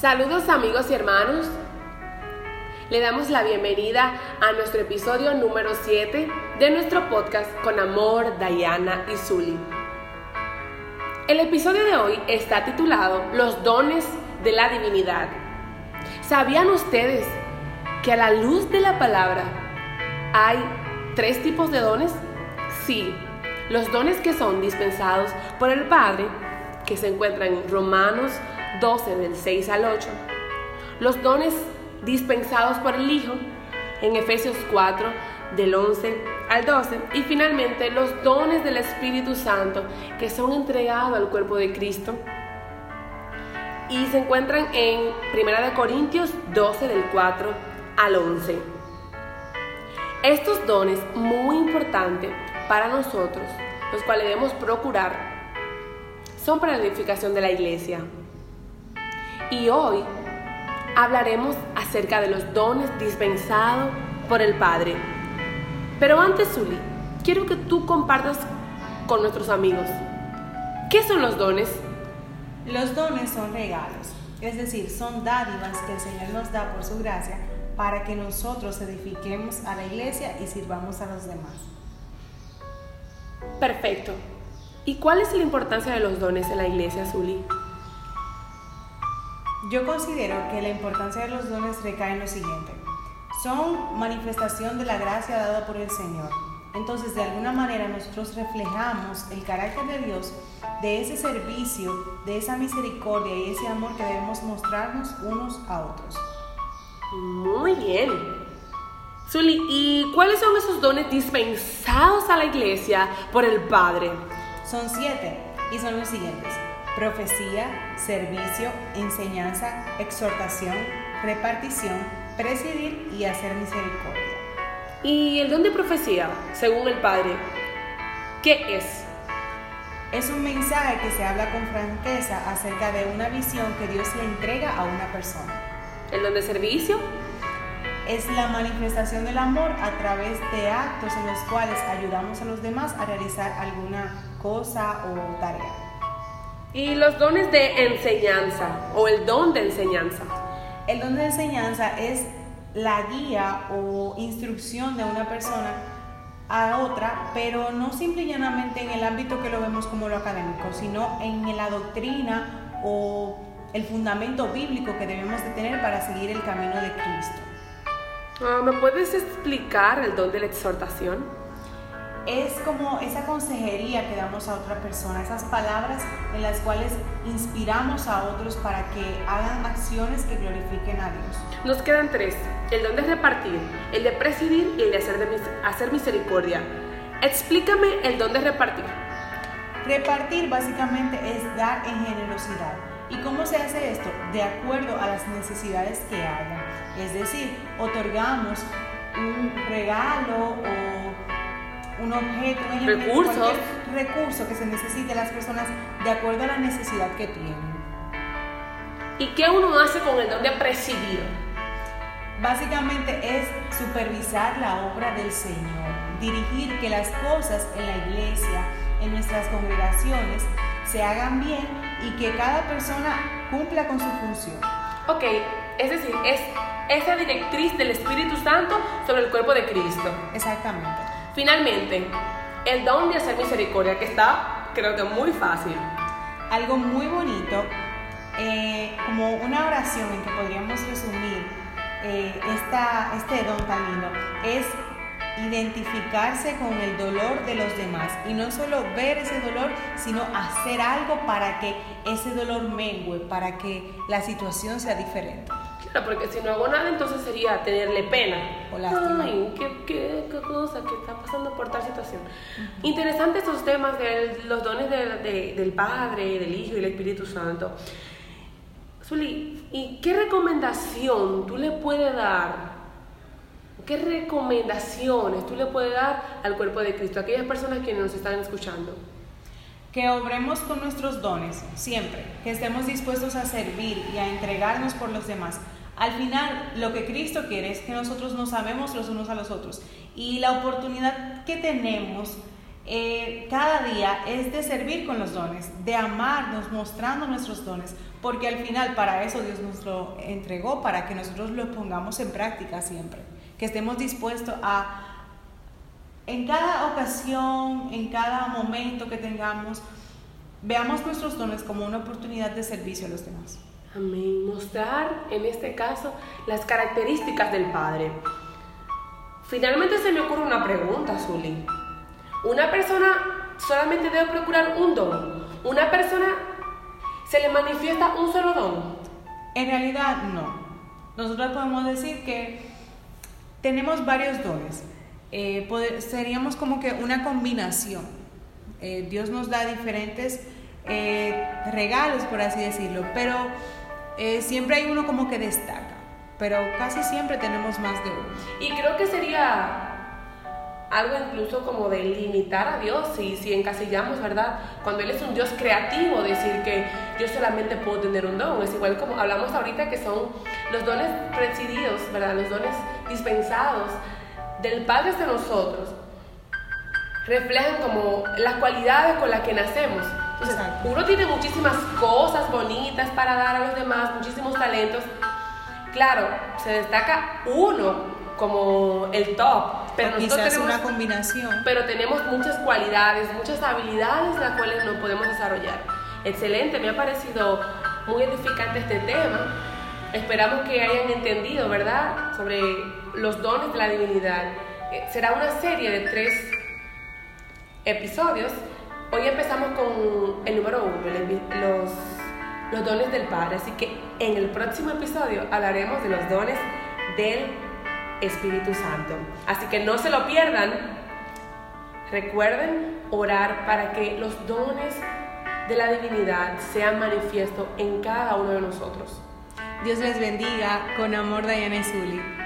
Saludos amigos y hermanos. Le damos la bienvenida a nuestro episodio número 7 de nuestro podcast Con Amor, Diana y Zully. El episodio de hoy está titulado Los dones de la divinidad. ¿Sabían ustedes que a la luz de la palabra hay tres tipos de dones? Sí, los dones que son dispensados por el Padre, que se encuentran en Romanos 12 del 6 al 8. Los dones dispensados por el Hijo en Efesios 4 del 11 al 12. Y finalmente los dones del Espíritu Santo que son entregados al cuerpo de Cristo. Y se encuentran en 1 Corintios 12 del 4 al 11. Estos dones muy importantes para nosotros, los cuales debemos procurar, son para la edificación de la iglesia. Y hoy hablaremos acerca de los dones dispensados por el Padre. Pero antes, Zuli, quiero que tú compartas con nuestros amigos. ¿Qué son los dones? Los dones son regalos, es decir, son dádivas que el Señor nos da por su gracia para que nosotros edifiquemos a la iglesia y sirvamos a los demás. Perfecto. ¿Y cuál es la importancia de los dones en la iglesia, Zuli? Yo considero que la importancia de los dones recae en lo siguiente. Son manifestación de la gracia dada por el Señor. Entonces, de alguna manera nosotros reflejamos el carácter de Dios, de ese servicio, de esa misericordia y ese amor que debemos mostrarnos unos a otros. Muy bien. Zuli, ¿y cuáles son esos dones dispensados a la iglesia por el Padre? Son siete y son los siguientes profecía, servicio, enseñanza, exhortación, repartición, presidir y hacer misericordia. ¿Y el don de profecía, según el Padre, qué es? Es un mensaje que se habla con franqueza acerca de una visión que Dios le entrega a una persona. ¿El don de servicio? Es la manifestación del amor a través de actos en los cuales ayudamos a los demás a realizar alguna cosa o tarea. Y los dones de enseñanza o el don de enseñanza. El don de enseñanza es la guía o instrucción de una persona a otra, pero no simple y llanamente en el ámbito que lo vemos como lo académico, sino en la doctrina o el fundamento bíblico que debemos de tener para seguir el camino de Cristo. Ah, ¿Me puedes explicar el don de la exhortación? Es como esa consejería que damos a otra persona, esas palabras en las cuales inspiramos a otros para que hagan acciones que glorifiquen a Dios. Nos quedan tres, el don de repartir, el de presidir y el de hacer, hacer misericordia. Explícame el don de repartir. Repartir básicamente es dar en generosidad. ¿Y cómo se hace esto? De acuerdo a las necesidades que haya. Es decir, otorgamos un regalo o un objeto, un recursos, recurso que se necesite a las personas de acuerdo a la necesidad que tienen. ¿Y qué uno hace con el don de presidir? Básicamente es supervisar la obra del Señor, dirigir que las cosas en la iglesia, en nuestras congregaciones, se hagan bien y que cada persona cumpla con su función. Ok, es decir, es esa directriz del Espíritu Santo sobre el cuerpo de Cristo. Exactamente. Finalmente, el don de hacer misericordia, que está, creo que muy fácil. Algo muy bonito, eh, como una oración en que podríamos resumir eh, este don tan lindo, es identificarse con el dolor de los demás y no solo ver ese dolor, sino hacer algo para que ese dolor mengue, para que la situación sea diferente. Claro, porque si no hago nada, entonces sería tenerle pena. O lástima. Ay, qué, qué, qué cosa que está pasando por tal situación. Interesantes estos temas de los dones del Padre, del Hijo y del Espíritu Santo. Zuli, ¿y qué recomendación tú le puedes dar? ¿Qué recomendaciones tú le puedes dar al cuerpo de Cristo, a aquellas personas que nos están escuchando? Que obremos con nuestros dones siempre, que estemos dispuestos a servir y a entregarnos por los demás. Al final, lo que Cristo quiere es que nosotros nos amemos los unos a los otros. Y la oportunidad que tenemos eh, cada día es de servir con los dones, de amarnos, mostrando nuestros dones, porque al final para eso Dios nos lo entregó, para que nosotros lo pongamos en práctica siempre, que estemos dispuestos a, en cada ocasión, en cada momento que tengamos, veamos nuestros dones como una oportunidad de servicio a los demás. Amén. Mostrar, en este caso, las características del Padre. Finalmente se me ocurre una pregunta, Zuli. Una persona solamente debe procurar un don. Una persona se le manifiesta un solo don. En realidad no. Nosotros podemos decir que tenemos varios dones. Eh, seríamos como que una combinación. Eh, Dios nos da diferentes eh, regalos, por así decirlo, pero siempre hay uno como que destaca. Pero casi siempre tenemos más de uno. Y creo que sería algo incluso como de limitar a Dios si, si encasillamos, ¿verdad? Cuando Él es un Dios creativo, decir que yo solamente puedo tener un don. Es igual como hablamos ahorita que son los dones presididos, ¿verdad? Los dones dispensados del Padre hacia nosotros. Reflejan como las cualidades con las que nacemos. Entonces, uno tiene muchísimas cosas bonitas para dar a los demás, muchísimos talentos. Claro, se destaca uno como el top, pero nosotros tenemos una combinación. Pero tenemos muchas cualidades, muchas habilidades las cuales no podemos desarrollar. Excelente, me ha parecido muy edificante este tema. Esperamos que hayan entendido, ¿verdad?, sobre los dones de la divinidad. Eh, será una serie de tres episodios. Hoy empezamos con el número uno, los, los dones del Padre. Así que en el próximo episodio hablaremos de los dones del Espíritu Santo. Así que no se lo pierdan. Recuerden orar para que los dones de la divinidad sean manifiestos en cada uno de nosotros. Dios les bendiga con amor, Diana y Zuli.